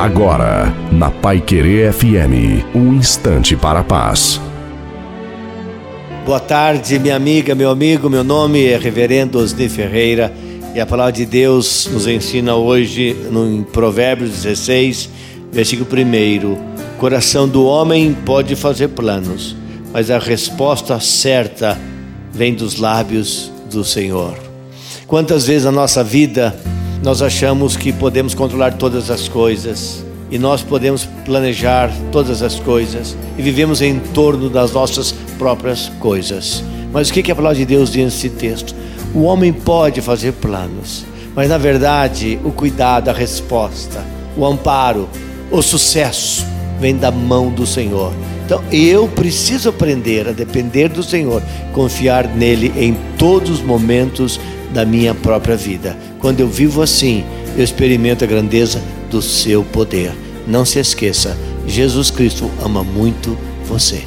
Agora, na Pai Querer FM, um instante para a paz. Boa tarde, minha amiga, meu amigo. Meu nome é Reverendo Osni Ferreira e a palavra de Deus nos ensina hoje no Provérbios 16, versículo 1. Coração do homem pode fazer planos, mas a resposta certa vem dos lábios do Senhor. Quantas vezes na nossa vida nós achamos que podemos controlar todas as coisas e nós podemos planejar todas as coisas e vivemos em torno das nossas próprias coisas. Mas o que a palavra de Deus diz nesse texto? O homem pode fazer planos, mas na verdade o cuidado, a resposta, o amparo, o sucesso vem da mão do Senhor. Então eu preciso aprender a depender do Senhor, confiar nele em todos os momentos da minha própria vida. Quando eu vivo assim, eu experimento a grandeza do seu poder. Não se esqueça, Jesus Cristo ama muito você.